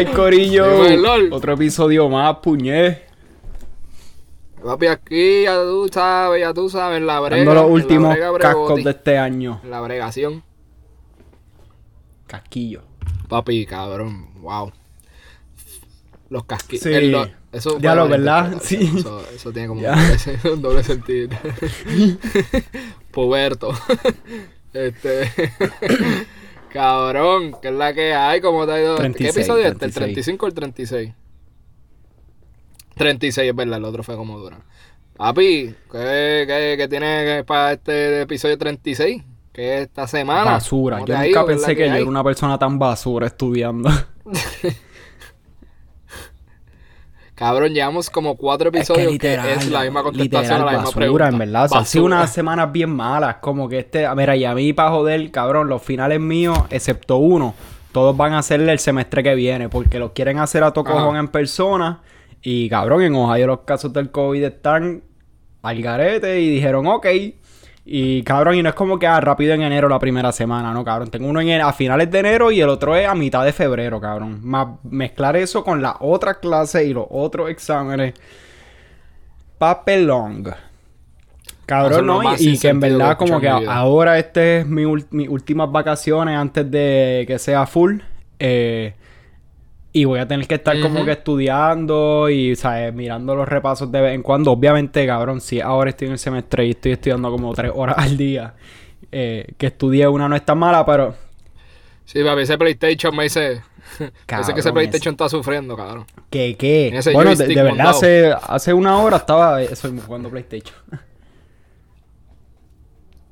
Ay, Corillo. Otro episodio más, puñé. Papi, aquí ya tú sabes, ya tú sabes, la brega. Dando los últimos cascos de este año. La bregación. Casquillo. Papi, cabrón, wow. Los casquillos. Sí. eso ya lo, ¿verdad? Sí. Eso, tiene como un doble sentido. Puberto. este. Cabrón, ¿qué es la que hay? ¿Cómo te ha ido? ¿Qué episodio es este? ¿El 35 o el 36? 36 es verdad, el otro fue como dura. Papi, ¿qué, qué, qué tiene para este episodio 36? ¿Qué esta semana? Basura. Yo nunca pensé que, yo era una persona tan basura estudiando. Cabrón, llevamos como cuatro episodios que, es la misma contestación a la misma pregunta. en verdad. O sea, ha sido unas semanas bien malas. Como que este... Mira, y a mí, para joder, cabrón, los finales míos, excepto uno, todos van a hacerle el semestre que viene. Porque los quieren hacer a tocojón en persona. Y, cabrón, en Ohio los casos del COVID están al garete. Y dijeron, ok, y cabrón, y no es como que ah, rápido en enero la primera semana, no, cabrón. Tengo uno en, a finales de enero y el otro es a mitad de febrero, cabrón. Más mezclar eso con la otra clase y los otros exámenes. Papelong. Cabrón, ¿no? Y, que en verdad como que ahora este es mi, mis últimas vacaciones antes de que sea full. Eh, y voy a tener que estar como que estudiando y, ¿sabes? Mirando los repasos de vez en cuando. Obviamente, cabrón, si ahora estoy en el semestre y estoy estudiando como tres horas al día, eh, que estudié una no es tan mala, pero... Sí, papi, ese PlayStation me dice... Cabrón, que ese PlayStation está sufriendo, cabrón. ¿Qué, qué? Bueno, de, verdad, hace, hace una hora estaba... Estoy jugando PlayStation.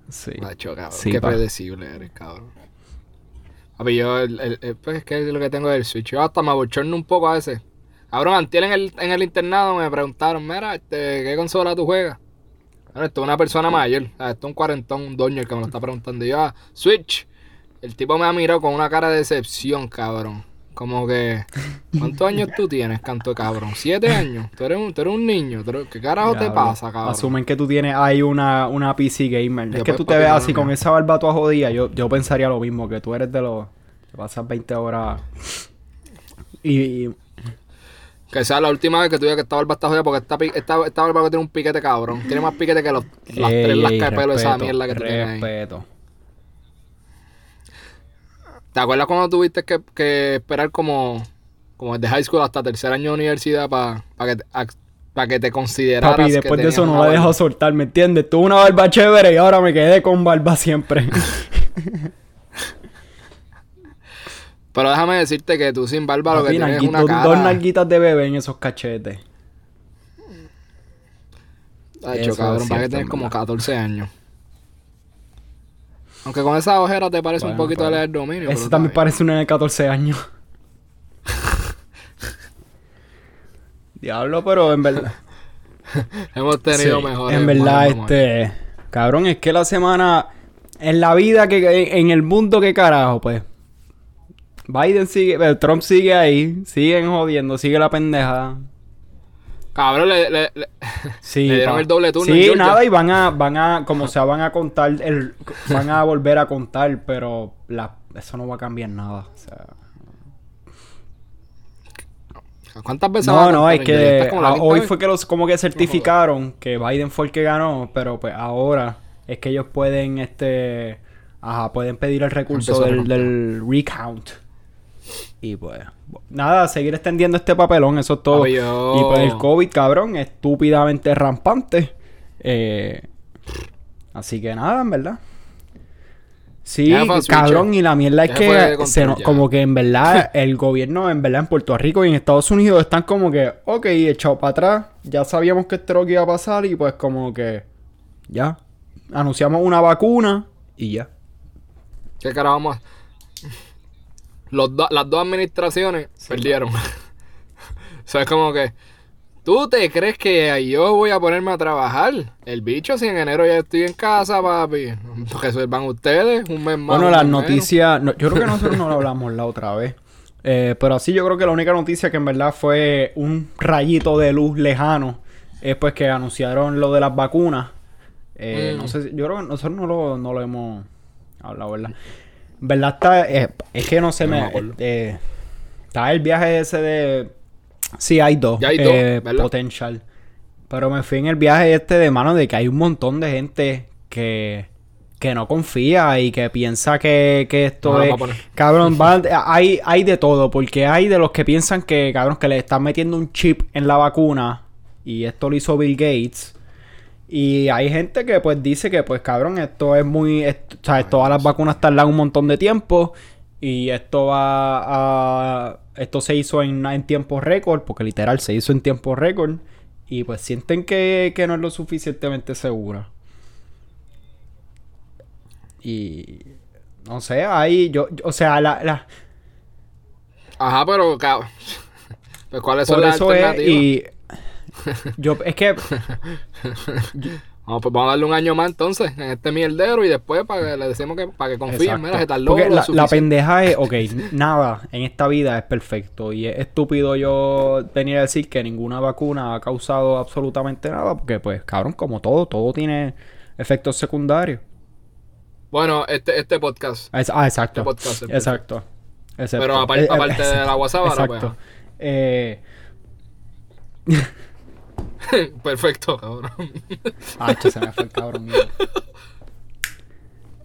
sí. Macho, cabrón. Sí, qué predecible eres, cabrón. Papi, yo, el, pues es es lo que tengo del Switch. Yo hasta me abochorno un poco a veces. Cabrón, antier en el, en el internado me preguntaron, mira, este, ¿qué consola tú juegas? Bueno, esto es una persona mayor, esto es un cuarentón, un doño el que me lo está preguntando. Y yo, ah, Switch. El tipo me ha mirado con una cara de decepción, cabrón. Como que, ¿cuántos años tú tienes, canto de cabrón? ¿Siete años? Tú eres un, tú eres un niño. ¿Qué carajo te pasa, cabrón? Asumen que tú tienes ahí una, una PC gamer. es que tú te ves así con esa barba toda jodida. Yo, yo pensaría lo mismo, que tú eres de los... que pasas 20 horas... Y, Que sea la última vez que tú digas que esta barba está jodida porque esta, esta, esta barba tiene un piquete cabrón. Tiene más piquete que los, las tres las de pelo esa mierda que tú tienes ahí. Respeto. ¿Te acuerdas cuando tuviste que, que esperar como, como desde high school hasta tercer año de universidad para que, para que te consideraras? Papi, después de eso no la dejo soltar, ¿me entiendes? Tuve una barba chévere y ahora me quedé con barba siempre. Pero déjame decirte que tú sin barba lo que tienes es una cara... Dos nalguitas de bebé en esos cachetes. Ay, cabrón, para que tenés como 14 años. Aunque con esa ojera te parece un poquito pues, leer dominio. Ese también parece un de 14 años. Diablo, pero en verdad. Hemos tenido mejores. En verdad, este. Cabrón, es que la semana. En la vida que. En el mundo, ¿qué carajo, pues? Biden sigue. Trump sigue ahí. Siguen jodiendo. Sigue la pendeja. Cabrón, le, le, sí, dieron el doble turno. Sí, nada, y van a, van a, como sea, van a contar, el, van a volver a contar, pero la, eso no va a cambiar nada. O sea. ¿Cuántas veces No, no, es que hoy fue que los como que certificaron que Biden fue el que ganó, pero pues ahora es que ellos pueden, este, ajá, pueden pedir el recurso del, del recount. Y pues, nada, seguir extendiendo este papelón, eso es todo. Y pues el COVID, cabrón, estúpidamente rampante. Eh, así que nada, en verdad. Sí, cabrón, y la mierda es que como que en verdad el gobierno, en verdad en Puerto Rico y en Estados Unidos están como que, ok, echado para atrás, ya sabíamos que esto lo que iba a pasar y pues como que, ya, anunciamos una vacuna y ya. ¿Qué carajo vamos a las dos administraciones perdieron. o sea, es como que. ¿Tú te crees que yo voy a ponerme a trabajar? El bicho, si en enero ya estoy en casa, papi. van ustedes un mes más. Bueno, las noticias. yo creo que nosotros no lo hablamos la otra vez. Eh, pero así yo creo que la única noticia que en verdad fue un rayito de luz lejano es pues que anunciaron lo de las vacunas. Eh, no mm. sé yo creo que nosotros no lo, no lo hemos hablado, ¿verdad? ¿Verdad? Está, eh, es que no sé, me, eh, está el viaje ese de... Sí, hay dos. Ya hay dos, eh, Potential. Pero me fui en el viaje este de mano de que hay un montón de gente que que no confía y que piensa que, que esto es... Cabrón, hay, hay de todo, porque hay de los que piensan que, cabrón, que le están metiendo un chip en la vacuna y esto lo hizo Bill Gates. Y hay gente que pues dice que pues cabrón, esto es muy... o sea, todas las vacunas tardan un montón de tiempo y esto va a... Esto se hizo en, en tiempo récord, porque literal se hizo en tiempo récord. Y pues sienten que, que no es lo suficientemente segura. Y no sé, ahí yo, o sea, la, la... Ajá, pero pues, ¿cuáles son las alternativas? y yo es que Vamos, pues vamos a darle un año más entonces en este mierdero y después para que le decimos que para que confíen, mira, se tardó Porque la, la, pendeja es, ok, nada en esta vida es perfecto y es estúpido yo venir a decir que ninguna vacuna ha causado absolutamente nada porque pues cabrón, como todo, todo tiene efectos secundarios. Bueno, este, este podcast. ah, exacto. Este podcast exacto. Pero aparte, eh, aparte de la WhatsApp, pues, exacto. eh... Perfecto, cabrón. ah, se me fue el cabrón mío.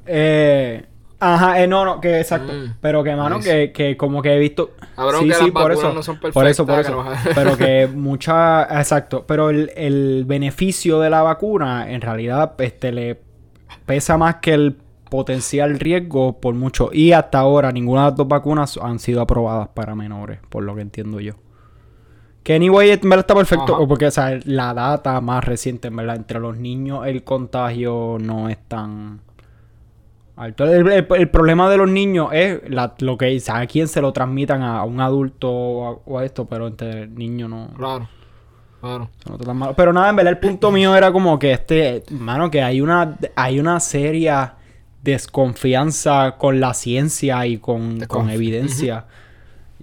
Eh, ajá, eh, no, no, que exacto. Mm, pero que, mano, que, que como que he visto. Cabrón, sí, que sí, por eso. No son por eso, por eso. pero que mucha. Exacto. Pero el, el beneficio de la vacuna, en realidad, este le pesa más que el potencial riesgo por mucho. Y hasta ahora ninguna de las dos vacunas han sido aprobadas para menores, por lo que entiendo yo. Que anyway, en verdad está perfecto, porque o sea, la data más reciente, en verdad, entre los niños el contagio no es tan alto. El, problema de los niños es lo que dice, a quién se lo transmitan a, un adulto o a, esto, pero entre niños no. Claro. Claro. Pero nada, en verdad el punto mío era como que este, mano, que hay una, hay una seria desconfianza con la ciencia y con, evidencia.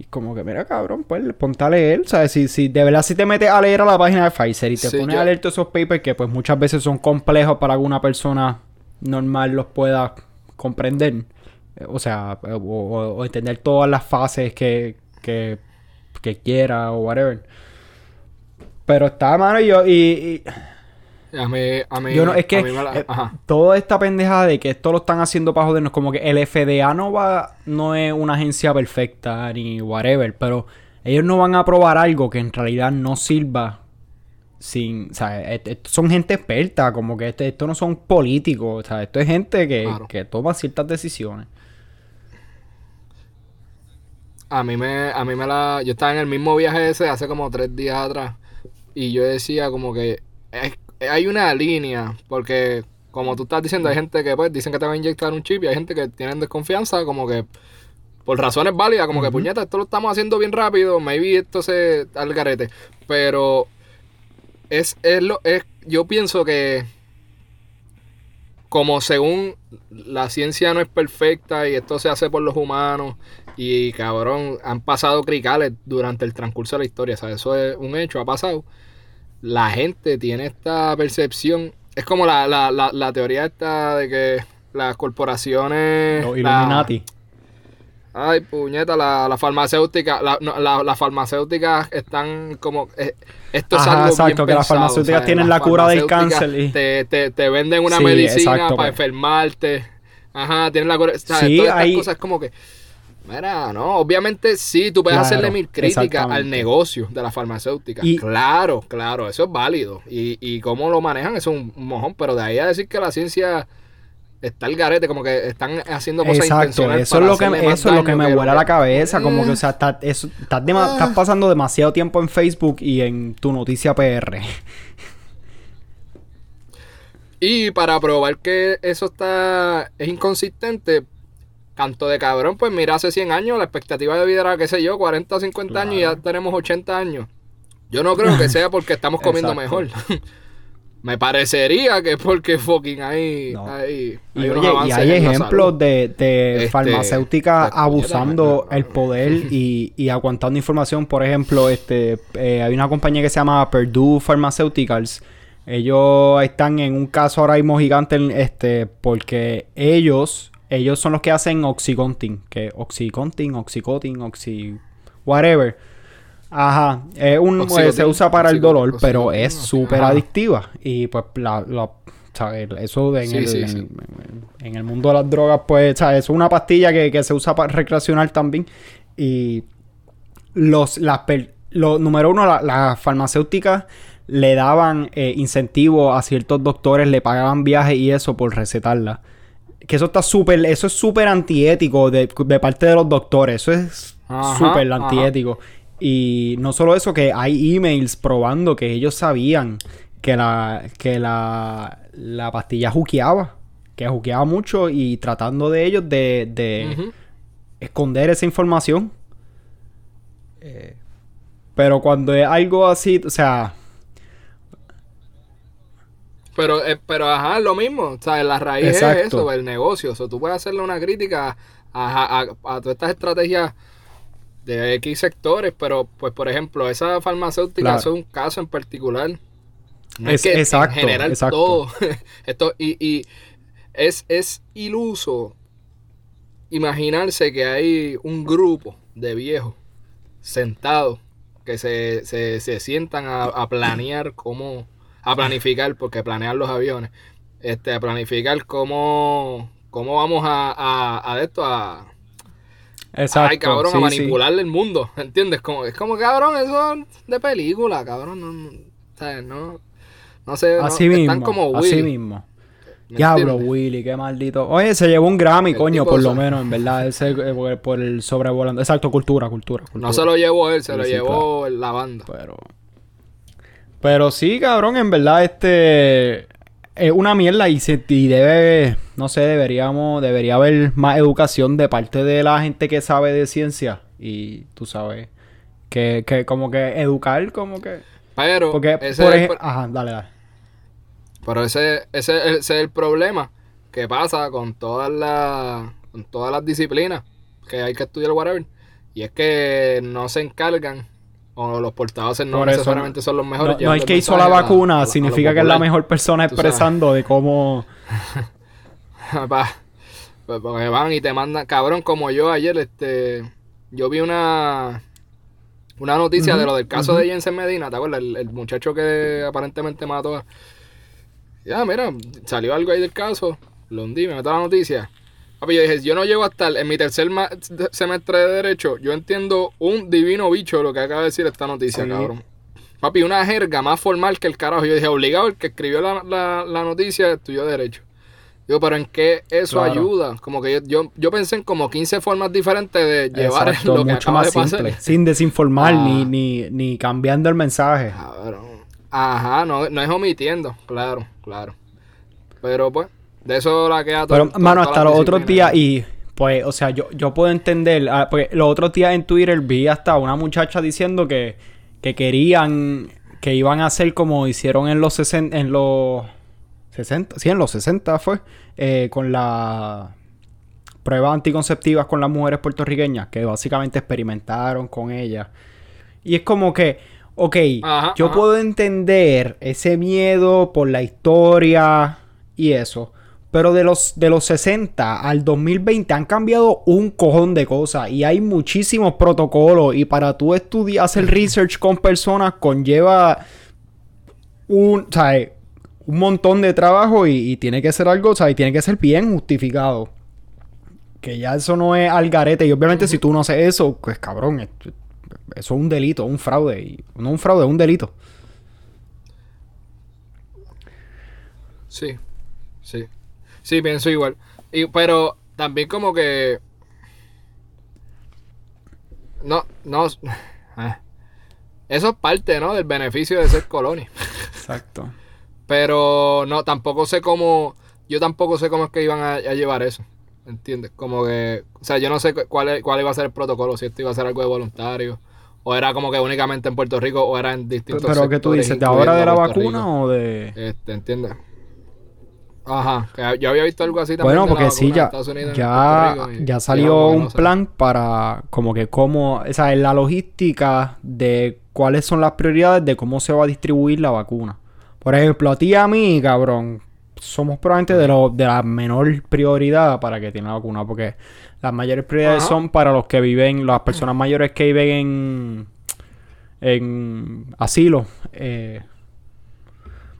Y como que, mira, cabrón, pues ponte a leer. ¿Sabes? Si, si de verdad si te metes a leer a la página de Pfizer y te pones a leer todos esos papers que pues muchas veces son complejos para alguna persona normal los pueda comprender. Eh, o sea, o, entender todas las fases que, que, que quiera o whatever. Pero está, mano, y yo, y a mí, a mí, Yo no, es que eh, toda esta pendejada de que esto lo están haciendo para jodernos, como que el FDA no va, no es una agencia perfecta ni whatever, pero ellos no van a probar algo que en realidad no sirva sin, o sea, son gente experta, como que este, esto no son políticos, o sea, esto es gente que, que toma ciertas decisiones. A mí me, a mí me la, yo estaba en el mismo viaje ese hace como tres días atrás y yo decía como que es, hay una línea, porque como tú estás diciendo, hay gente que pues dicen que te va a inyectar un chip y hay gente que tienen desconfianza, como que por razones válidas, como que puñeta, esto lo estamos haciendo bien rápido, maybe esto se al garete. Pero es, es lo, es, yo pienso que como según la ciencia no es perfecta y esto se hace por los humanos y cabrón, han pasado cricales durante el transcurso de la historia, o eso es un hecho, ha pasado la gente tiene esta percepción. Es como la, la, la, teoría esta de que las corporaciones. Los Illuminati. ay, puñeta, la, la farmacéutica, la, la, farmacéuticas están como... Eh, esto es algo exacto, que las farmacéuticas tienen la cura del cáncer y... Te, te, te venden una medicina para pues. enfermarte. Ajá, tienen la cura... Sí, Todas estas cosas como que... Mira, no, obviamente sí, tú puedes hacerle mil críticas al negocio de la farmacéutica. claro, claro, eso es válido. Y, y cómo lo manejan, eso es un mojón. Pero de ahí a decir que la ciencia está el garete, como que están haciendo cosas Exacto, eso es lo que eso es lo que me vuela la cabeza, como que o sea, estás, estás, estás pasando demasiado tiempo en Facebook y en tu noticia PR. Y para probar que eso está es inconsistente, canto de cabrón, pues mira, hace 100 años la expectativa de vida era, qué sé yo, 40 o 50 años y ya tenemos 80 años. Yo no creo que sea porque estamos comiendo mejor. Me parecería que es porque fucking hay, hay, y, hay ejemplos de, de este, farmacéuticas abusando el poder y, y, aguantando información. Por ejemplo, este eh, hay una compañía que se llama Purdue Pharmaceuticals. Ellos están en un caso ahora mismo gigante este, porque ellos ellos son los que hacen Oxycontin, que Oxycontin, Oxycotin, Oxy whatever. Ajá, es un, eh, se usa para el dolor, pero es súper adictiva. Y pues la, eso en, el, En, el mundo de las drogas, pues, ¿sabes? es una pastilla que, se usa para recreacional también. Y los, las, lo, número uno, las farmacéuticas le daban eh, incentivos a ciertos doctores, le pagaban viajes y eso por recetarla. Que eso está súper, eso es súper antiético de, de, parte de los doctores. Eso es súper antiético. Y no solo eso, que hay emails probando que ellos sabían que la, que la, la pastilla juqueaba. Que juqueaba mucho y tratando de ellos de, de esconder esa información. Eh, pero cuando es algo así, o sea... Pero, eh, pero ajá, lo mismo. O sea, la raíz es eso, el negocio. O sea, tú puedes hacerle una crítica a, a, a todas estas estrategias de X sectores, pero pues por ejemplo, esa farmacéutica es un caso en particular. es, que exacto, en general todo esto y, y es, es iluso imaginarse que hay un grupo de viejos sentados que se, se, se sientan a, planear cómo, a planificar, porque planear los aviones, este, a planificar cómo, cómo vamos a, a, a esto, a, Exacto. Ay, cabrón, a manipularle el mundo, ¿entiendes? Como, es como, cabrón, eso de película, cabrón. No, ¿sabes? No, no sé. Así mismo. Están como Willy. Así mismo. Diablo, Willy, qué maldito. Oye, se llevó un Grammy, coño, por lo menos, en verdad. Ese, eh, por, el sobrevolando. Exacto, cultura, cultura, cultura. No se lo llevó él, se lo llevó la banda. Pero. Pero sí, cabrón, en verdad, este es una mierda y, se, y debe, no sé, deberíamos, debería haber más educación de parte de la gente que sabe de ciencia y tú sabes, que, que como que educar, como que... Pero, porque, ese por ejemplo, ajá, dale, dale. Pero ese, ese, es el problema que pasa con todas las, con todas las disciplinas que hay que estudiar, whatever. Y es que no se encargan o los portavoces no necesariamente son los mejores. No, es que hizo la vacuna, significa que es la mejor persona expresando de cómo... pues porque van y te mandan, cabrón, como yo ayer, este, yo vi una una noticia de lo del caso de Jensen Medina, ¿te acuerdas? El, muchacho que aparentemente mató a... Ya, mira, salió algo ahí del caso, lo hundí, me meto la noticia. Papi, yo dije, yo no llego a estar en mi tercer semestre de Derecho, yo entiendo un divino bicho lo que acaba de decir esta noticia, cabrón. Papi, una jerga más formal que el carajo. Yo dije, obligado, el que escribió la, la, noticia estudió Derecho. Digo, pero ¿en qué eso ayuda? Como que yo, yo, pensé en como 15 formas diferentes de llevar Exacto, lo que mucho más simple, sin desinformar ni, ah. ni, ni cambiando el mensaje. Ajá, no, no es omitiendo, claro, claro. Pero pues, de eso la queda todo. Pero, mano, hasta los otros días y. Pues, o sea, yo, yo puedo entender. Ah, porque los otros días en Twitter vi hasta una muchacha diciendo que, que querían. Que iban a hacer como hicieron en los 60. En los 60. Sí, en los 60 fue. Eh, con la pruebas anticonceptivas con las mujeres puertorriqueñas. Que básicamente experimentaron con ellas. Y es como que. Ok, yo puedo entender ese miedo por la historia y eso. Pero de los, de los 60 al 2020 han cambiado un cojón de cosas y hay muchísimos protocolos y para tú estudiar, hacer research con personas conlleva un, un montón de trabajo y, tiene que ser algo, y tiene que ser bien justificado. Que ya eso no es al garete y obviamente si tú no haces eso, pues cabrón, eso es un delito, un fraude. Y, no un fraude, es un delito. Sí, sí. Sí, pienso igual. Y, pero también como que... No, no... Eh, eso es parte, ¿no? Del beneficio de ser colonia. Exacto. Pero no, tampoco sé cómo... Yo tampoco sé cómo es que iban a, llevar eso. ¿Entiendes? Como que... O sea, yo no sé cuál, cuál iba a ser el protocolo. Si esto iba a ser algo de voluntario. O era como que únicamente en Puerto Rico o era en distintos Pero, ¿qué tú dices? ¿De ahora de la vacuna o de...? Este, ¿entiendes? Ajá, yo había visto algo así también. Bueno, porque sí, ya, ya, ya salió un plan para como que cómo, o sea, en la logística de cuáles son las prioridades de cómo se va a distribuir la vacuna. Por ejemplo, a ti y a mí, cabrón, somos probablemente de, lo, de la menor prioridad para que tiene la vacuna, porque las mayores prioridades son para los que viven, las personas mayores que viven en, en asilo. Eh.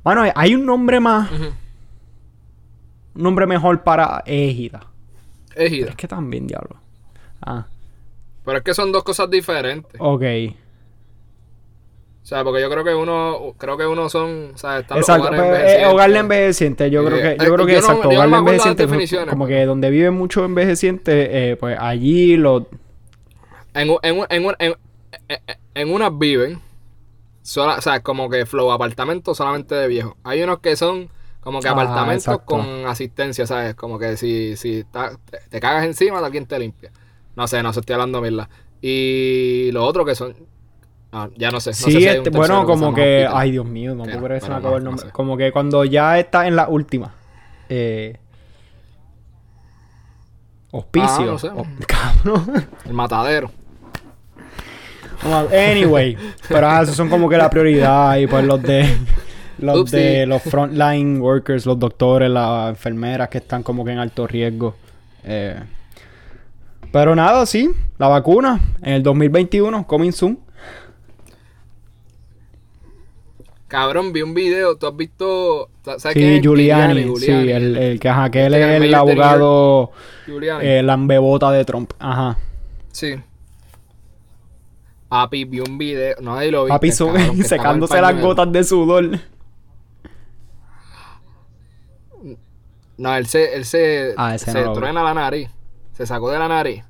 Bueno, hay un nombre más, nombre mejor para égida. Égida. es que también, diablo. Ah. Pero es que son dos cosas diferentes. Ok. O sea, porque yo creo que uno, creo que uno son, o sea, están exacto, los hogares pues, eh, hogar envejecientes, yo creo que, yo creo que exacto, hogar de envejecientes, como que donde viven muchos envejecientes, eh, pues allí los... En, en, en, en, en unas viven, sola, o sea, como que flow apartamentos solamente de viejos. Hay unos que son como que ah, apartamentos con asistencia, ¿sabes? Como que si, si te, cagas encima, alguien te limpia. No sé, no sé, estoy hablando mierda. Y los otros que son Ah, ya no sé. sí, este, bueno, como que. Ay, Dios mío, no puedo se me el nombre. Como que cuando ya está en la última. Eh, hospicio. Ah, el matadero. Anyway, pero ah, esos son como que la prioridad y pues los de los de los frontline workers, los doctores, las enfermeras que están como que en alto riesgo. Eh, pero nada, sí, la vacuna en el 2021, coming soon. Cabrón, vi un video, tú has visto. ¿sabes sí, Giuliani, sí, el, el que, ajá, que él es el, abogado eh, lambebota de Trump, ajá. Sí. Papi, vi un video, no ahí lo vi. Papi, secándose las gotas de sudor. No, él se, él se, ah, se truena la nariz. Se sacó de la nariz.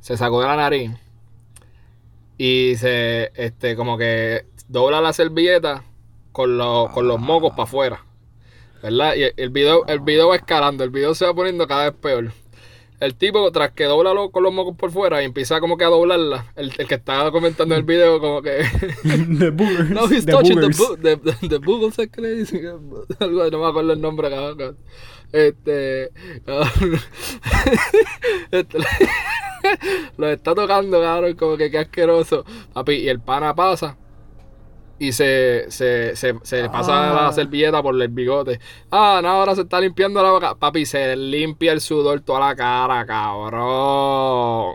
Se sacó de la nariz. Y se, este, como que dobla la servilleta con, los, con los mocos para afuera. ¿Verdad? Y el video, el video va escalando, el video se va poniendo cada vez peor. El tipo, tras que dobla con los mocos por fuera y empieza como que a doblarla, el, el que estaba comentando en el video, como que. the boogers. No, he's touching the, the, the, boogers, ¿sabes qué le dicen? Algo, no me acuerdo el nombre, cabrón. Este. este lo está tocando, cabrón, como que qué asqueroso. Papi, y el pana pasa y se, se, se, se pasa la ah. servilleta por el bigote. Ah, no, ahora se está limpiando la boca. Papi, se limpia el sudor toda la cara, cabrón.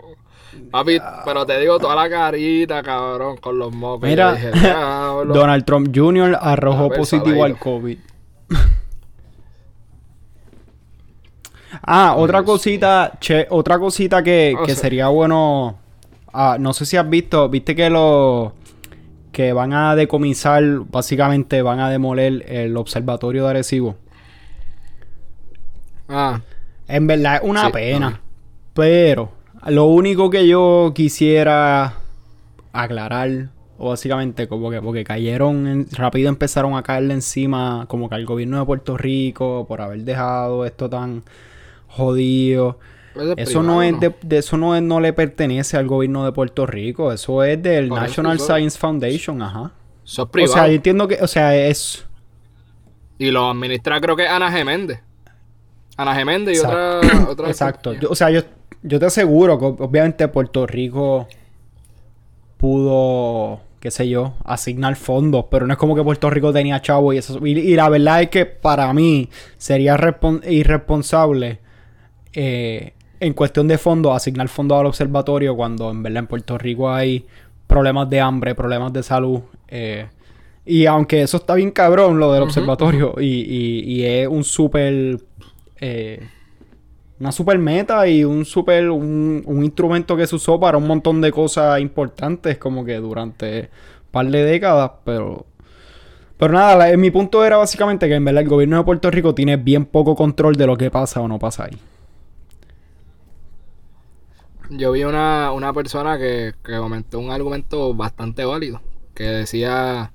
Papi, pero te digo toda la carita, cabrón, con los mocos. Mira, Donald Trump Jr. arrojó positivo al COVID. ah, otra cosita, che, otra cosita que, que sería bueno. Ah, no sé si has visto, viste que los que van a decomisar, básicamente van a demoler el observatorio de Arecibo. Ah. En verdad es una pena. Pero lo único que yo quisiera aclarar, o básicamente como que porque cayeron, rápido empezaron a caerle encima como que al gobierno de Puerto Rico por haber dejado esto tan jodido. Eso no es de, eso no no le pertenece al gobierno de Puerto Rico, eso es del National Science Foundation, ajá. Eso es privado. O sea, yo entiendo que, o sea, es y lo administra creo que Ana Geméndez. Ana Geméndez y otra, otra Exacto. o sea, yo, yo te aseguro que obviamente Puerto Rico pudo, qué sé yo, asignar fondos, pero no es como que Puerto Rico tenía chavo y eso. Y, la verdad es que para mí sería irresponsable eh, en cuestión de fondos, asignar fondos al observatorio cuando en verdad en Puerto Rico hay problemas de hambre, problemas de salud. Eh, y aunque eso está bien cabrón, lo del observatorio, y, es un súper... Eh, una super meta y un super... Un, instrumento que se usó para un montón de cosas importantes como que durante un par de décadas, pero... Pero nada, mi punto era básicamente que en verdad el gobierno de Puerto Rico tiene bien poco control de lo que pasa o no pasa ahí. Yo vi una, una persona que, comentó un argumento bastante válido, que decía,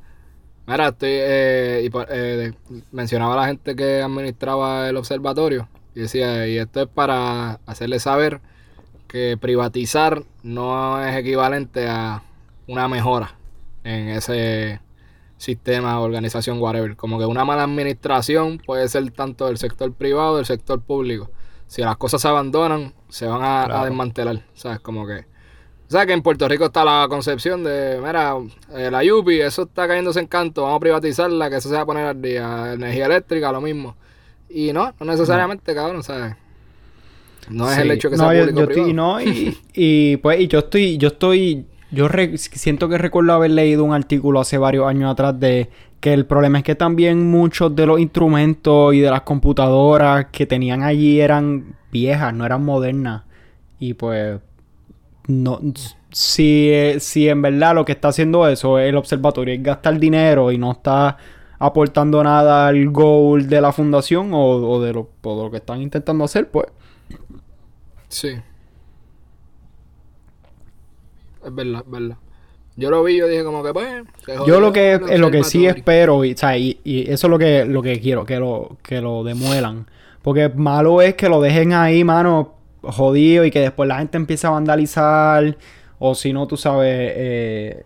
mira, estoy, eh, y, eh, mencionaba a la gente que administraba el observatorio, y decía, y esto es para hacerle saber que privatizar no es equivalente a una mejora en ese sistema, organización, whatever. Como que una mala administración puede ser tanto del sector privado, del sector público si las cosas se abandonan, se van a, desmantelar. ¿Sabes? Como que. ¿Sabes que en Puerto Rico está la concepción de, mira, eh, la Yupi, eso está cayéndose en canto, vamos a privatizarla, que eso se va a poner al día. Energía eléctrica, lo mismo. Y no, no necesariamente, cabrón, ¿sabes? No es el hecho que sea no, público yo, no, y, y, pues y yo estoy, yo estoy, yo siento que recuerdo haber leído un artículo hace varios años atrás de que el problema es que también muchos de los instrumentos y de las computadoras que tenían allí eran viejas, no eran modernas. Y pues no si, si en verdad lo que está haciendo eso el observatorio es gastar dinero y no está aportando nada al goal de la fundación o, de, lo, o de lo que están intentando hacer, pues. Sí. Es verdad, es verdad. Yo lo vi, yo dije como que pues. Yo lo que es lo que sí espero, y, o sea, y, eso es lo que, lo que quiero, que lo, que lo demuelan. Porque malo es que lo dejen ahí, mano, jodido, y que después la gente empiece a vandalizar. O si no, tú sabes. Eh,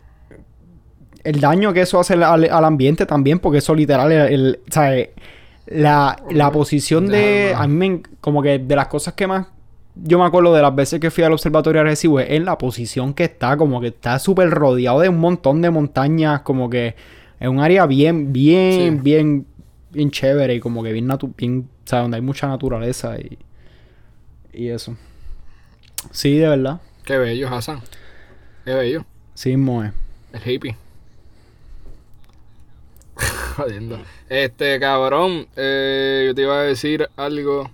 el daño que eso hace al, ambiente también, porque eso literal, el, ¿sabes? La, la posición de. A mí, como que de las cosas que más yo me acuerdo de las veces que fui al observatorio de Arecibo, en la posición que está, como que está súper rodeado de un montón de montañas, como que es un área bien, bien, bien, bien chévere y como que bien, natu bien o sea, donde hay mucha naturaleza y, y eso. Sí, de verdad. Qué bello, Hassan. Qué bello. Sí, Moe. El hippie. Jodiendo. Este, cabrón, eh, yo te iba a decir algo.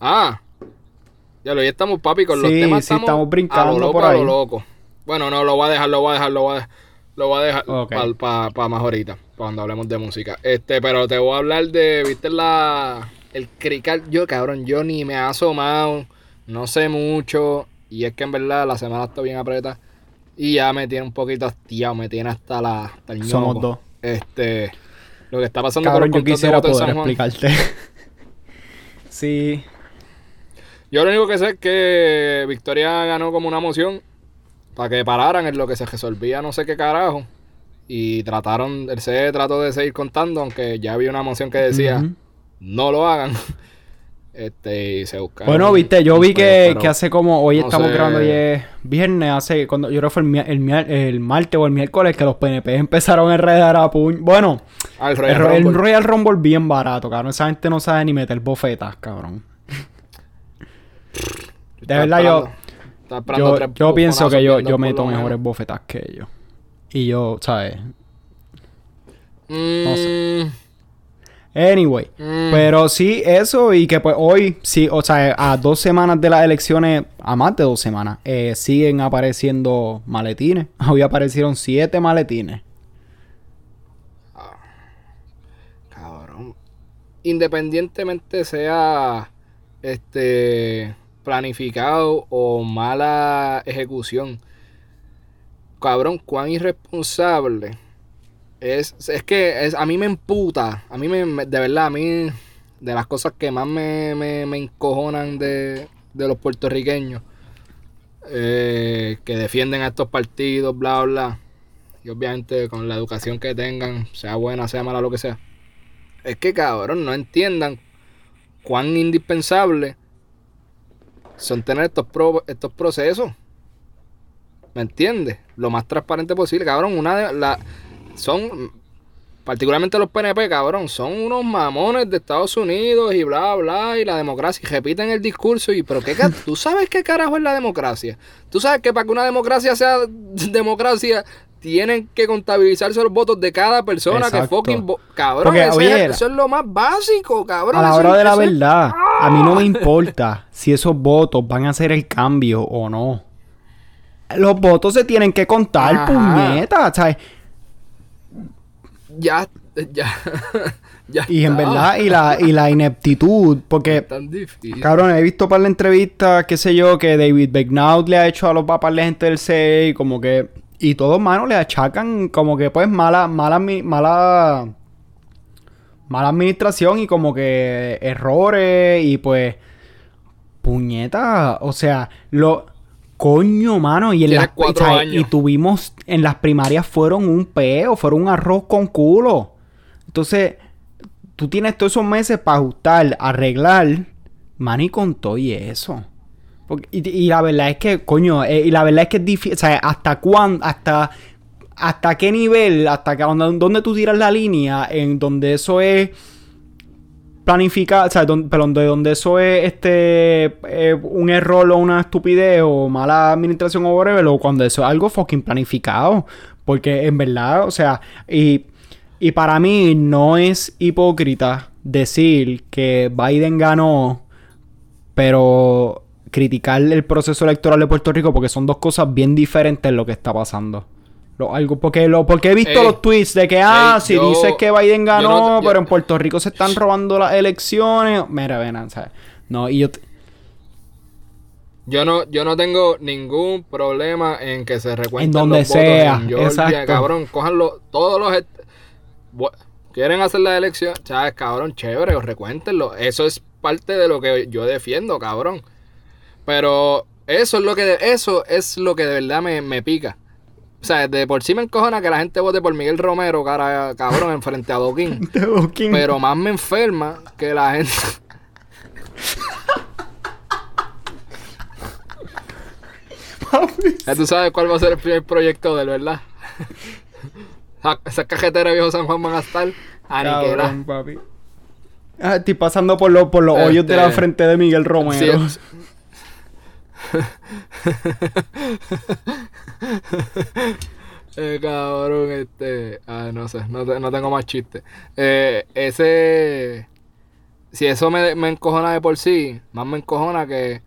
Ah, ya lo, ya estamos, papi, con los temas sí, estamos, brincando loco, por ahí. lo loco. Bueno, no, lo voy a dejar, lo voy a dejar, lo voy a dejar. Lo voy a dejar para más ahorita, para cuando hablemos de música. Este, pero te voy a hablar de, ¿viste la el crical? Yo, cabrón, yo ni me ha asomado, no sé mucho. Y es que en verdad la semana está bien apretada. Y ya me tiene un poquito hastiado, me tiene hasta la hasta el Somos dos. Este, lo que está pasando cabrón, con los yo quisiera poder explicarte. sí. Yo lo único que sé es que Victoria ganó como una moción para que pararan en lo que se resolvía no sé qué carajo. Y trataron, el CE trató de seguir contando, aunque ya había una moción que decía no lo hagan. Este, y se buscaron. Bueno, viste, yo vi que, hace como, hoy estamos grabando y es viernes, hace, cuando yo creo que fue el, el, martes o el miércoles que los PNP empezaron a enredar a puño. Bueno, el, Royal Rumble bien barato, cabrón. Esa gente no sabe ni meter bofetas, cabrón. De verdad, yo. Yo, pienso que yo, yo meto mejores bofetas que ellos. Y yo, ¿sabes? No sé. Mm. Anyway, mm. pero sí, eso y que pues hoy, sí, o sea, a dos semanas de las elecciones, a más de dos semanas, eh, siguen apareciendo maletines. Hoy aparecieron siete maletines. Ah, cabrón. Independientemente sea este planificado o mala ejecución. Cabrón, cuán irresponsable. Es, es que es, a mí me emputa. A mí me, de verdad, a mí, de las cosas que más me, me, encojonan de, de, los puertorriqueños, eh, que defienden a estos partidos, bla, bla. Y obviamente con la educación que tengan, sea buena, sea mala, lo que sea. Es que, cabrón, no entiendan cuán indispensable son tener estos, estos procesos. ¿Me entiendes? Lo más transparente posible, cabrón. Una de la son particularmente los PNP, cabrón, son unos mamones de Estados Unidos y bla bla y la democracia y repiten el discurso y pero qué tú sabes qué carajo es la democracia. Tú sabes que para que una democracia sea democracia tienen que contabilizarse los votos de cada persona que fucking cabrón, eso es lo más básico, cabrón. A la hora de la verdad, a mí no me importa si esos votos van a hacer el cambio o no. Los votos se tienen que contar, puñeta, ¿sabes? Ya, ya. ya y en verdad, y la, y la ineptitud, porque, tan difícil. cabrón, he visto para la entrevista, qué sé yo, que David Begnaud le ha hecho a los papás de gente del CEI, como que y todos, mano, le achacan como que, pues, mala, mala, mala, mala administración y como que errores y pues, puñeta, o sea, lo... Coño, mano, y en las y tuvimos en las primarias fueron un peo, fueron un arroz con culo. Entonces, tú tienes todos esos meses para ajustar, arreglar, mano, y con todo y eso. Y, la verdad es que, coño, eh, y la verdad es que es difícil, o sea, hasta cuándo, hasta, hasta qué nivel, hasta que, donde, tú tiras la línea en donde eso es planificado, o sea, pero de donde eso es este eh, un error o una estupidez o mala administración o whatever, o cuando eso es algo fucking planificado. Porque en verdad, o sea, y, y para mí no es hipócrita decir que Biden ganó, pero criticar el proceso electoral de Puerto Rico porque son dos cosas bien diferentes en lo que está pasando. Lo, algo, porque, lo, porque he visto los tweets de que, ah, si dices que Biden ganó, pero en Puerto Rico se están robando las elecciones. Mira, ¿sabes? No, y yo. Yo no, yo no tengo ningún problema en que se recuenten en donde los sea, votos exacto. cabrón, cójanlo, todos los quieren hacer la elección, sabes, cabrón, chévere, recuéntenlo. Eso es parte de lo que yo defiendo, cabrón. Pero eso es lo que de, eso es lo que de verdad me, me pica. O sea, de por sí me encojona que la gente vote por Miguel Romero, cara, cabrón, en frente a Doquín. Pero más me enferma que la gente. ya tú sabes cuál va a ser el primer proyecto de él, ¿verdad? Esa cajetera viejo San Juan van a estar papi. Ah, estoy pasando por, por los hoyos de la este, frente de Miguel Romero. eh, cabrón, este. Ah, no sé, no, tengo más chiste. Eh, ese. Si eso me, me encojona de por sí, más me encojona que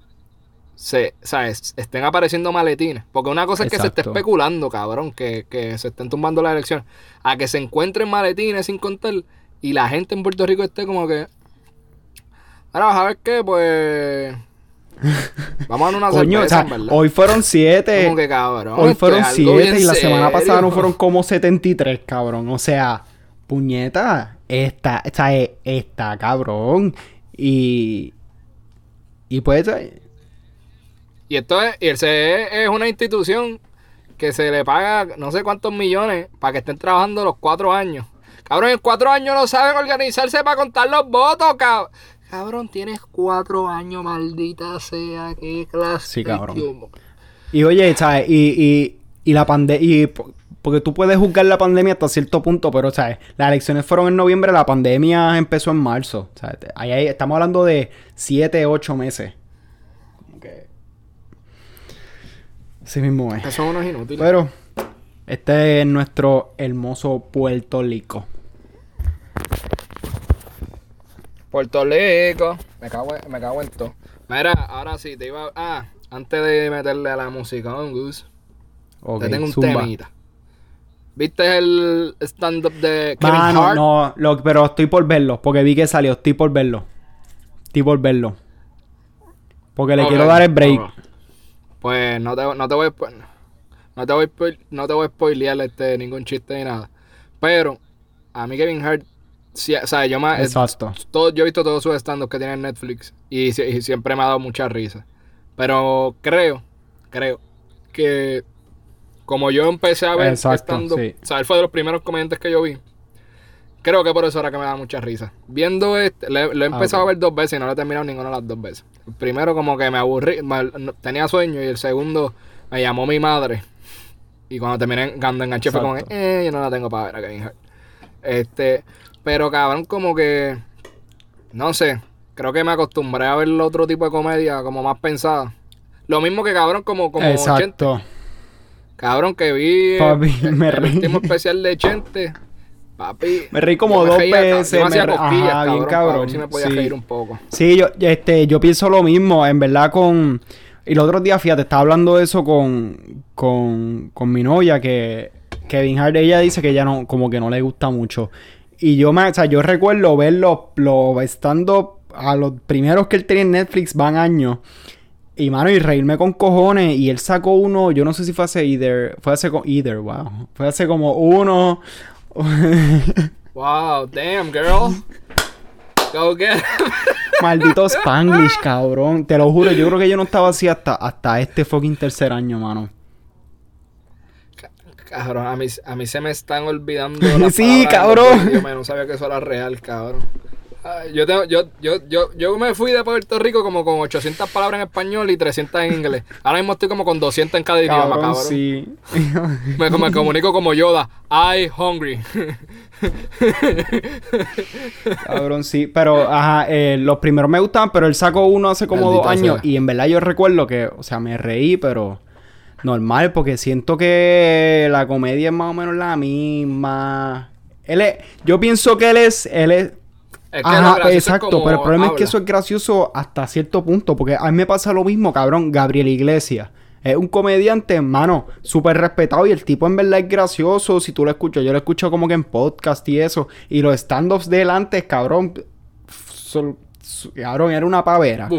se, ¿sabes? estén apareciendo maletines. Porque una cosa es que se esté especulando, cabrón, que, que se estén tumbando las elecciones. A que se encuentren maletines sin contar y la gente en Puerto Rico esté como que. Ahora, a ver qué, pues. Vamos a una Coño, Hoy fueron siete. Hoy fueron siete y la semana pasada no fueron como 73, cabrón. O sea, puñeta, esta, esta, esta, cabrón. Y. Y pues. Y esto es. Y el CE es una institución que se le paga no sé cuántos millones para que estén trabajando los cuatro años. Cabrón, en cuatro años no saben organizarse para contar los votos, cabrón. Cabrón, tienes cuatro años, maldita sea, qué clase. Sí, cabrón. Y oye, ¿sabes? Y, y, la pandemia. Porque tú puedes juzgar la pandemia hasta cierto punto, pero, ¿sabes? Las elecciones fueron en noviembre, la pandemia empezó en marzo. ¿sabes? Ahí, ahí, estamos hablando de siete, ocho meses. Okay. Así mismo es. Son unos inútiles. Pero, este es nuestro hermoso Puerto Rico. Puerto Rico. Me cago, en, me cago en todo. Mira, ahora sí, te iba Ah, antes de meterle a la música, un Gus. te tengo un temita. ¿Viste el stand-up de Kevin Hart? No, lo, pero estoy por verlo, porque vi que salió, estoy por verlo. Estoy por verlo. Porque le quiero dar el break. Pues no te, no te voy no te voy no te voy a spoilear este, ningún chiste ni nada. Pero a mí Kevin Hart o sea, yo más. Todo, yo he visto todos sus stand que tiene en Netflix y, siempre me ha dado mucha risa. Pero creo, creo que como yo empecé a ver stand O sea, él fue de los primeros comediantes que yo vi. Creo que por eso era que me da mucha risa. Viendo este, lo he ah, empezado a ver dos veces y no lo he terminado ninguna de las dos veces. El primero, como que me aburrí, tenía sueño, y el segundo me llamó mi madre. Y cuando terminé, cuando enganché, fue como, eh, yo no la tengo para ver a Kevin Hart. Este, pero cabrón, como que. No sé. Creo que me acostumbré a ver otro tipo de comedia como más pensada. Lo mismo que cabrón, como, como Exacto. Cabrón, que vi Papi, me el, último especial de Chente. Papi. Me reí como dos veces. Me, me Ajá, bien cabrón. si me podía reír un poco. Sí, yo, este, yo pienso lo mismo. En verdad, con. Y el otro día, fíjate, estaba hablando de eso con, con, con mi novia, que Kevin Hart, ella dice que ya no, como que no le gusta mucho. Y yo, me, o sea, yo recuerdo verlo lo, estando a los primeros que él tenía en Netflix van años. Y mano, y reírme con cojones. Y él sacó uno, yo no sé si fue hace either. Fue hace como either, wow. Fue hace como uno. wow, damn, girl. Go get Maldito Spanglish, cabrón. Te lo juro, yo creo que yo no estaba así hasta, hasta este fucking tercer año, mano. Cabrón, a mí, a mí se me están olvidando las Sí, cabrón. Yo no sabía que eso era real, cabrón. Yo, tengo, yo, yo, yo, yo me fui de Puerto Rico como con 800 palabras en español y 300 en inglés. Ahora mismo estoy como con 200 en cada idioma, cabrón. Sí. me, me comunico como Yoda. I hungry. cabrón, sí. Pero, ajá, eh, los primeros me gustaban, pero él sacó uno hace como dos años. Y en verdad yo recuerdo que, o sea, me reí, pero normal, porque siento que la comedia es más o menos la misma. Él es, yo pienso que él es, él es Ajá, exacto, pero el problema es que eso es gracioso hasta cierto punto, porque a mí me pasa lo mismo, cabrón, Gabriel Iglesias. Es un comediante, hermano, súper respetado y el tipo en verdad es gracioso. Si tú lo escuchas, yo lo escucho como que en podcast y eso. Y los stand-ups de antes, cabrón, cabrón, era una pavera.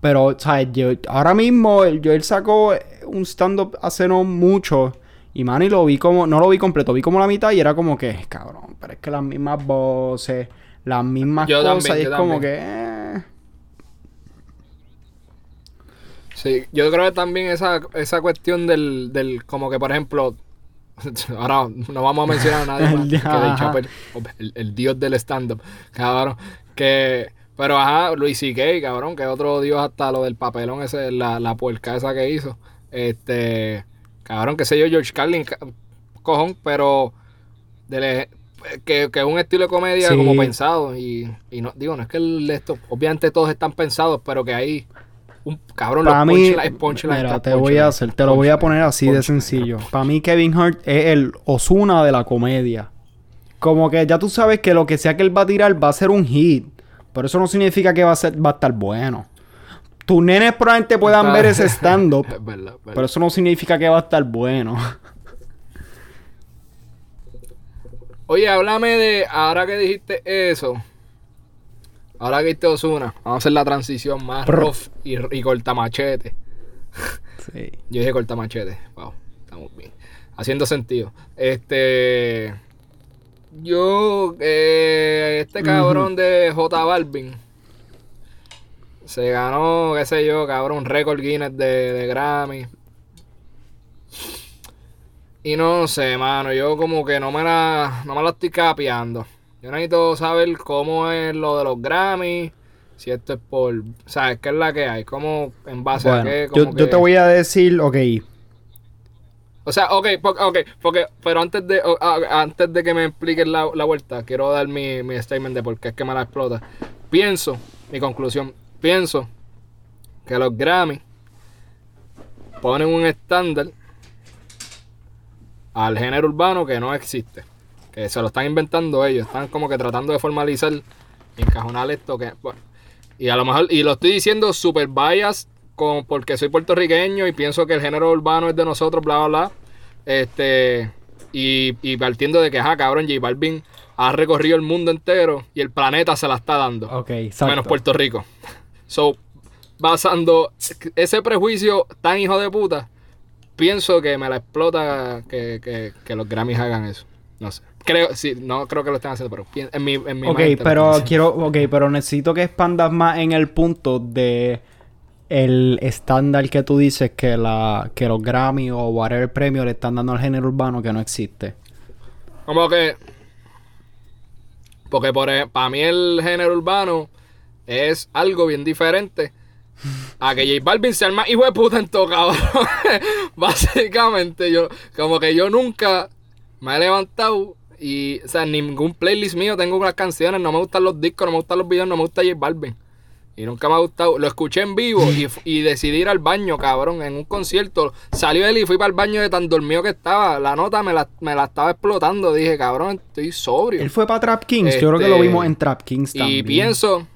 Pero, ¿sabes? Yo, ahora mismo, yo él sacó un stand-up hace no mucho. Y, man, y lo vi como, no lo vi completo, vi como la mitad y era como que, cabrón, pero es que las mismas voces las mismas cosas y es como que... Eh. Sí, yo creo que también esa, esa cuestión del, del, como que por ejemplo, ahora no vamos a mencionar a nadie más que el, el, dios del stand-up, cabrón, que, pero ajá, Luis C.K., cabrón, que otro dios hasta lo del papelón ese, la, la puerca esa que hizo, este, cabrón, que sé yo, George Carlin, cojón, pero de, que, es un estilo de comedia como pensado. Y, y, no, digo, no es que el, esto, obviamente todos están pensados, pero que hay un cabrón, Para mí, mira, te voy a hacer, te lo voy a poner así de sencillo. Para mí, Kevin Hart es el Osuna de la comedia. Como que ya tú sabes que lo que sea que él va a tirar va a ser un hit. Pero eso no significa que va a, ser, va a estar bueno. Tus nenes probablemente puedan ver ese stand-up. pero eso no significa que va a estar bueno. Oye, háblame de. Ahora que dijiste eso. Ahora que dijiste Osuna. Vamos a hacer la transición más rough y, y cortamachete. Sí. Yo dije cortamachete. Wow, estamos bien. Haciendo sentido. Este. Yo. Eh, este cabrón de J Balvin. Se ganó, qué sé yo, cabrón, récord Guinness de, de Grammy. Y no sé, mano, yo como que no me la, no me la estoy capeando. Yo necesito saber cómo es lo de los Grammy. Si esto es por. ¿Sabes qué es la que hay? ¿Cómo, en base a qué? Yo, yo, te voy a decir, ok. O sea, ok, ok, porque, pero antes de, antes de que me expliques la, vuelta, quiero dar mi, mi statement de por qué es que me la explota. Pienso, mi conclusión, pienso que los Grammy ponen un estándar al género urbano que no existe. Que se lo están inventando ellos. Están como que tratando de formalizar encajonar esto que. y a lo mejor. Y lo estoy diciendo super bias con, porque soy puertorriqueño y pienso que el género urbano es de nosotros, bla, bla, bla. Este. Y, y partiendo de que, ajá, cabrón, J Balvin ha recorrido el mundo entero y el planeta se la está dando. Ok, Menos Puerto Rico. So, basando ese prejuicio tan hijo de puta, pienso que me la explota que, los Grammys hagan eso. No sé. Creo, sí, no creo que lo estén haciendo, pero en mi, en mi Ok, pero quiero, ok, pero necesito que expandas más en el punto de el estándar que tú dices que la que los Grammy o whatever premio le están dando al género urbano que no existe. Como que porque por, para mí el género urbano es algo bien diferente a que J Balvin sea el más hijo de puta en todo, cabrón. Básicamente, yo, como que yo nunca me he levantado y, o sea, ningún playlist mío tengo unas canciones, no me gustan los discos, no me gustan los videos, no me gusta J Balvin. Y nunca me ha gustado. Lo escuché en vivo y, y, decidí ir al baño, cabrón, en un concierto. Salió él y fui para el baño de tan dormido que estaba. La nota me la, me la estaba explotando. Dije, cabrón, estoy sobrio. Él fue para Trap Kings. Yo creo que lo este, vimos en Trap Kings también. Y pienso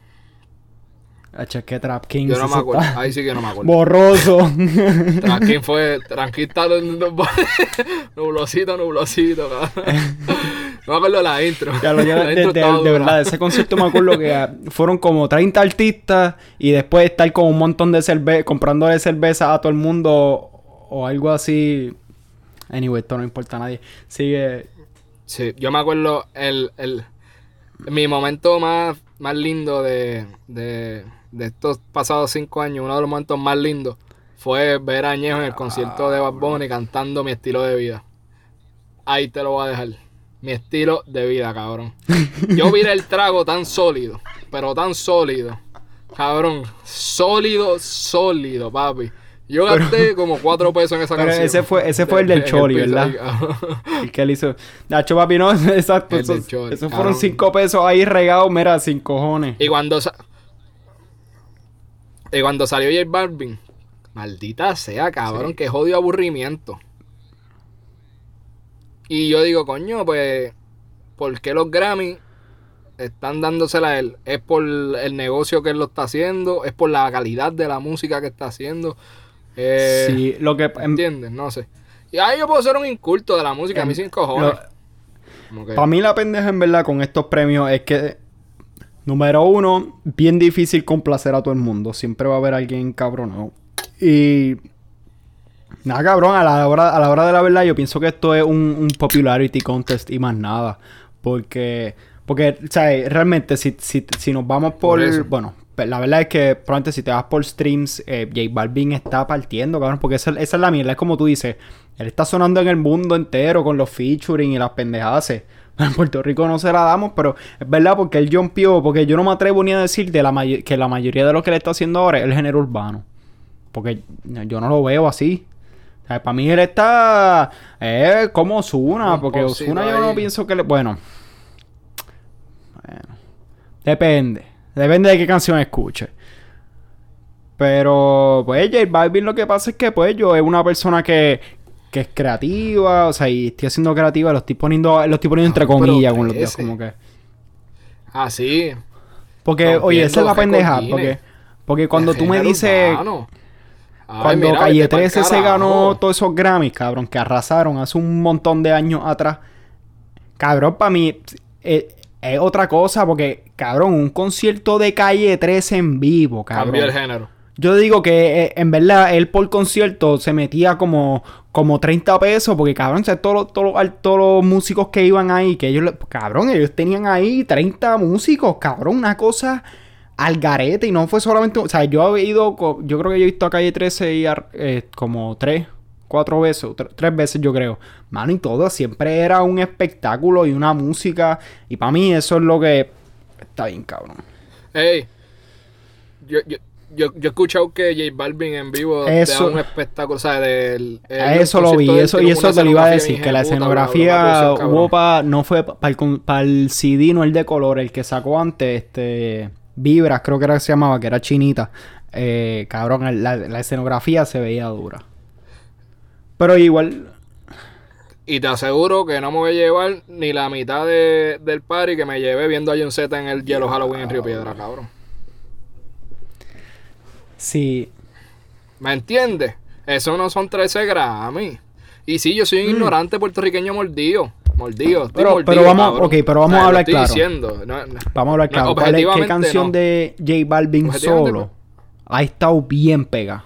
que Trap King. Yo no me acuerdo. Ahí sí que no me acuerdo. Borroso. Trap King fue. Tranquila. nublosito, nublosito, cabrón. Me acuerdo de la intro. Ya lo de, de, de, verdad, ese concierto me acuerdo que ah, fueron como 30 artistas y después estar con un montón de cerveza, comprándole cerveza a todo el mundo o algo así. Anyway, esto no importa a nadie. Sigue. Sí, yo me acuerdo el, el mi momento más, más lindo de, de de estos pasados cinco años, uno de los momentos más lindos fue ver a Añejo en el concierto de Bad Bunny cantando mi estilo de vida. Ahí te lo voy a dejar. Mi estilo de vida, cabrón. Yo viré el trago tan sólido, pero tan sólido. Cabrón, sólido, sólido, papi. Yo gasté como cuatro pesos en esa pero canción. Ese fue, ese fue el del Choli, ¿verdad? el que él hizo. Nacho Papi, no, exacto. Esos, fueron cinco pesos ahí regados, mira, sin cojones. Y cuando, y cuando salió J Balvin, maldita sea, cabrón, que jodido aburrimiento. Y yo digo, coño, pues, ¿por qué los Grammy están dándosela a él? ¿Es por el negocio que él lo está haciendo? ¿Es por la calidad de la música que está haciendo? Eh, sí, lo que... Em, ¿Entiendes? No sé. Y ahí yo puedo ser un inculto de la música, a mí em, sin cojones. Para mí la pendeja en verdad con estos premios es que, número uno, bien difícil complacer a todo el mundo. Siempre va a haber alguien cabrón. Y... Nada, cabrón, a la, hora, a la hora de la verdad yo pienso que esto es un, popularity contest y más nada. Porque... Porque, o sea, realmente si, si, si nos vamos por... bueno, la verdad es que probablemente si te vas por streams, eh, J Balvin está partiendo, cabrón, porque esa, es la mierda, es como tú dices, él está sonando en el mundo entero con los featuring y las pendejadas. En Puerto Rico no se la damos, pero es verdad porque él jumpió, porque yo no me atrevo ni a decir de la que la mayoría de lo que él está haciendo ahora es el género urbano. Porque yo no lo veo así. Para mí él está eh, como Osuna, porque Osuna yo no pienso que le... Bueno. Bueno. Depende. Depende de qué canción escuche. Pero, pues, J Balvin lo que pasa es que, pues, yo es una persona que, que es creativa, o sea, y estoy haciendo creativa, lo estoy poniendo, lo estoy poniendo entre comillas con los dedos, como que. Ah, sí. Porque, oye, esa es la pendeja, porque, porque cuando tú me dices. Cuando Calle 13 se ganó todos esos Grammys, cabrón, que arrasaron hace un montón de años atrás. Cabrón, para mí. Eh, es otra cosa, porque, cabrón, un concierto de calle 13 en vivo, cabrón. Cambió el género. Yo digo que eh, en verdad él por concierto se metía como, como 30 pesos, porque cabrón, todos, todos, todos los músicos que iban ahí, que ellos, cabrón, ellos tenían ahí 30 músicos, cabrón, una cosa al garete y no fue solamente, o sea, yo he ido, yo creo que yo he visto a calle 13 y eh, como tres cuatro veces, tres veces yo creo. Mano, y todo siempre era un espectáculo y una música. Y para mí eso es lo que está bien, cabrón. Ey, yo, yo, yo, he escuchado que J Balvin en vivo eso, un espectáculo, o sea, del... eso lo vi, eso, y eso te lo iba a decir, que la escenografía hubo no fue para el, CD, no el de color, el que sacó antes, este... Vibras, creo que era que se llamaba, que era chinita. Eh, cabrón, la escenografía se veía dura. Pero igual. Y te aseguro que no me voy a llevar ni la mitad de, del party que me llevé viendo a John Z en el Yellow Halloween en Río Piedra, cabrón. Sí. ¿Me entiendes? Eso no son 13 Grammy. Y sí, yo soy un mm. ignorante puertorriqueño mordido. Mordido. Pero, pero vamos, okay, pero vamos a hablar claro. Diciendo. vamos a hablar claro. ¿Qué canción de J Balvin solo ha estado bien pega?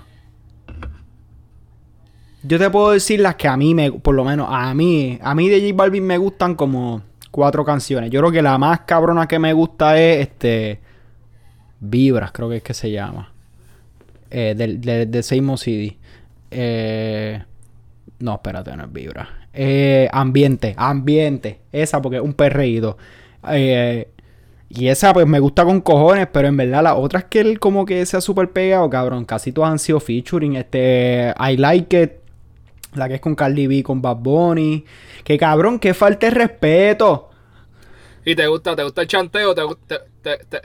Yo te puedo decir las que a mí me, por lo menos a mí, a mí de J Balvin me gustan como cuatro canciones. Yo creo que la más cabrona que me gusta es este Vibras, creo que es que se llama. Eh, de, de, de Seimo CD. Eh, no, espérate, no es Vibra. Eh, ambiente, ambiente. Esa porque es un perreído. Eh, y esa pues me gusta con cojones, pero en verdad las otras que él como que se ha super pegado, cabrón. Casi todas han sido featuring. Este, I Like It. La que es con Cardi B, con Bad Bunny. Que cabrón, que falta de respeto. ¿Y te gusta, te gusta el chanteo? ¿Te,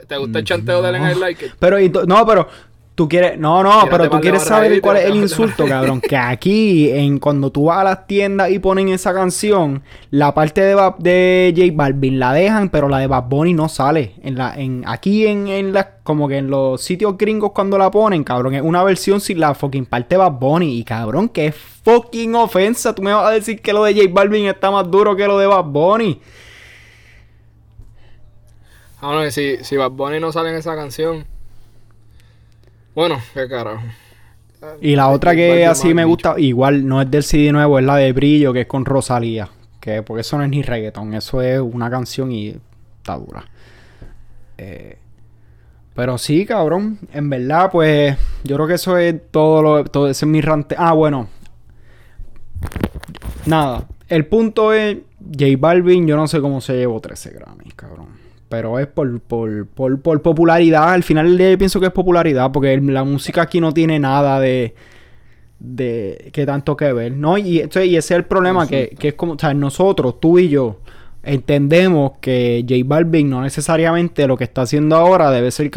te, gusta el chanteo de Ellen Like It? Pero, no, pero Tú quieres, no, no, pero tú quieres saber cuál es el insulto, cabrón. Que aquí, en cuando tú vas a las tiendas y ponen esa canción, la parte de, de J Balvin la dejan, pero la de Bad Bunny no sale. En la, en, aquí en, en la, como que en los sitios gringos cuando la ponen, cabrón, es una versión sin la fucking parte de Bad Bunny. Y cabrón, qué fucking ofensa. Tú me vas a decir que lo de J Balvin está más duro que lo de Bad Bunny. Ah, si, si Bad Bunny no sale en esa canción bueno, qué carajo. Y la otra que así me gusta, igual no es del CD nuevo, es la de Brillo, que es con Rosalía. Que porque eso no es ni reggaeton, eso es una canción y está dura. Eh, pero sí, cabrón. En verdad, pues, yo creo que eso es todo lo. Todo ese es mi rante. Ah, bueno. Nada. El punto es. J Balvin, yo no sé cómo se llevó 13 Grammys, cabrón. Pero es por, por, por, popularidad. Al final del día pienso que es popularidad. Porque la música aquí no tiene nada de. de que tanto que ver. ¿no? Y, y ese es el problema. Que, que, es como. O sea, nosotros, tú y yo. Entendemos que J Balvin no necesariamente lo que está haciendo ahora debe ser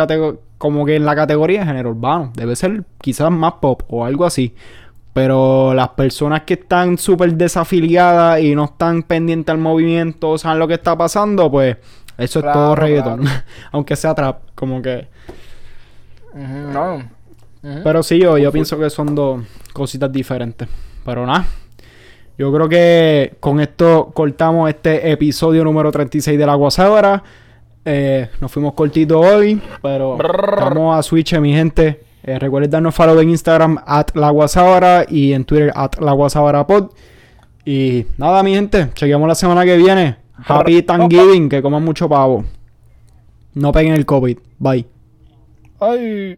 como que en la categoría de género urbano. Debe ser quizás más pop o algo así. Pero las personas que están súper desafiliadas y no están pendientes al movimiento, saben lo que está pasando, pues eso es todo reggaeton. Aunque sea trap, como que. no. Pero sí, yo, yo pienso que son dos cositas diferentes. Pero nada. Yo creo que con esto cortamos este episodio número 36 de la Guasábara. Eh, nos fuimos cortitos hoy, pero vamos a switch, mi gente. Eh, recuerden darnos follow en Instagram at la Guasábara y en Twitter at la pod. Y nada, mi gente, chequeamos la semana que viene. Happy Thanksgiving, que coman mucho pavo. No peguen el COVID. Bye. Ay.